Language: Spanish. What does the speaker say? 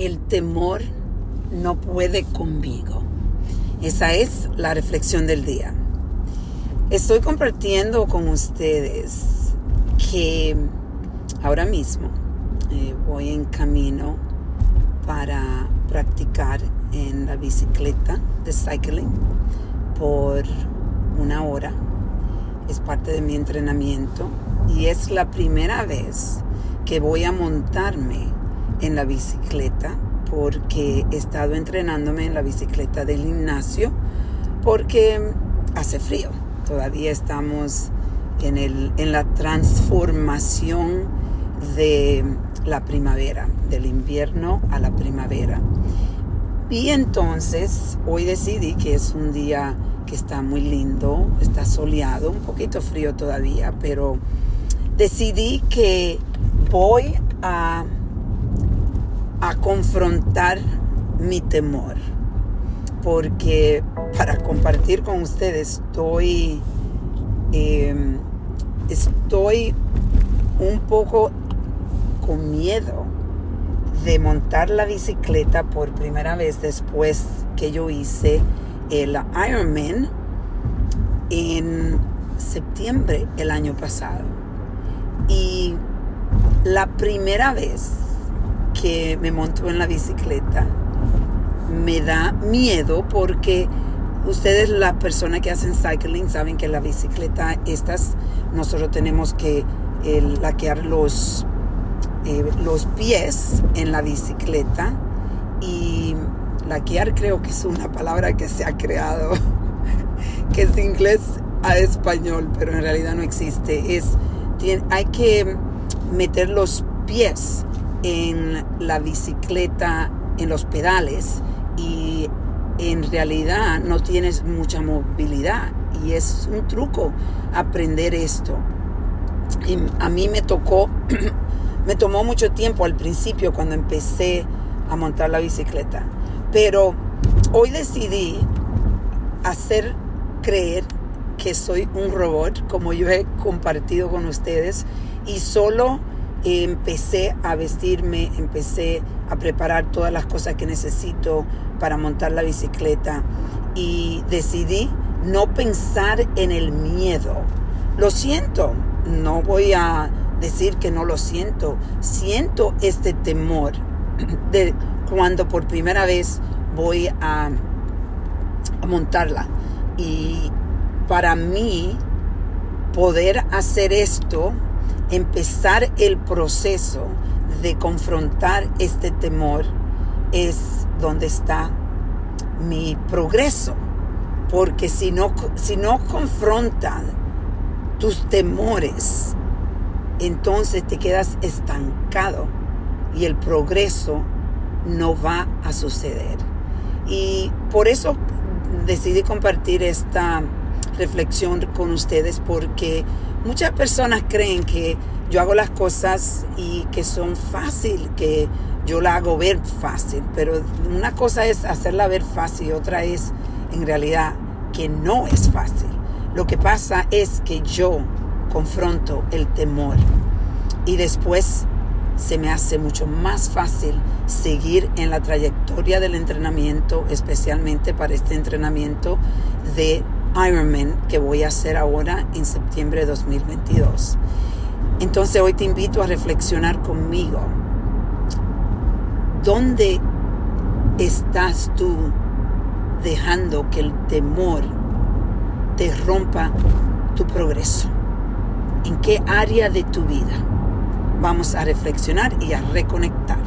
el temor no puede conmigo. Esa es la reflexión del día. Estoy compartiendo con ustedes que ahora mismo eh, voy en camino para practicar en la bicicleta de cycling por una hora. Es parte de mi entrenamiento y es la primera vez que voy a montarme en la bicicleta porque he estado entrenándome en la bicicleta del gimnasio porque hace frío. Todavía estamos en, el, en la transformación de la primavera, del invierno a la primavera. Y entonces hoy decidí que es un día que está muy lindo, está soleado, un poquito frío todavía, pero decidí que voy a a confrontar mi temor. Porque para compartir con ustedes estoy, em, estoy un poco con miedo de montar la bicicleta por primera vez después que yo hice el Ironman en septiembre el año pasado. Y la primera vez que me monto en la bicicleta me da miedo porque ustedes, la persona que hacen cycling, saben que la bicicleta, estas, nosotros tenemos que laquear los, eh, los pies en la bicicleta y laquear creo que es una palabra que se ha creado, que es inglés a español, pero en realidad no existe. Es, hay que meter los pies en la bicicleta, en los pedales y en realidad no tienes mucha movilidad y es un truco aprender esto. A mí me tocó, me tomó mucho tiempo al principio cuando empecé a montar la bicicleta, pero hoy decidí hacer creer que soy un robot, como yo he compartido con ustedes, y solo empecé a vestirme, empecé a preparar todas las cosas que necesito para montar la bicicleta y decidí no pensar en el miedo. Lo siento, no voy a decir que no lo siento, siento este temor de cuando por primera vez voy a, a montarla. Y para mí, poder hacer esto empezar el proceso de confrontar este temor es donde está mi progreso. Porque si no, si no confrontan tus temores, entonces te quedas estancado y el progreso no va a suceder. Y por eso decidí compartir esta reflexión con ustedes porque Muchas personas creen que yo hago las cosas y que son fácil, que yo la hago ver fácil, pero una cosa es hacerla ver fácil y otra es en realidad que no es fácil. Lo que pasa es que yo confronto el temor y después se me hace mucho más fácil seguir en la trayectoria del entrenamiento, especialmente para este entrenamiento de Ironman que voy a hacer ahora en septiembre de 2022. Entonces hoy te invito a reflexionar conmigo. ¿Dónde estás tú dejando que el temor te rompa tu progreso? ¿En qué área de tu vida? Vamos a reflexionar y a reconectar.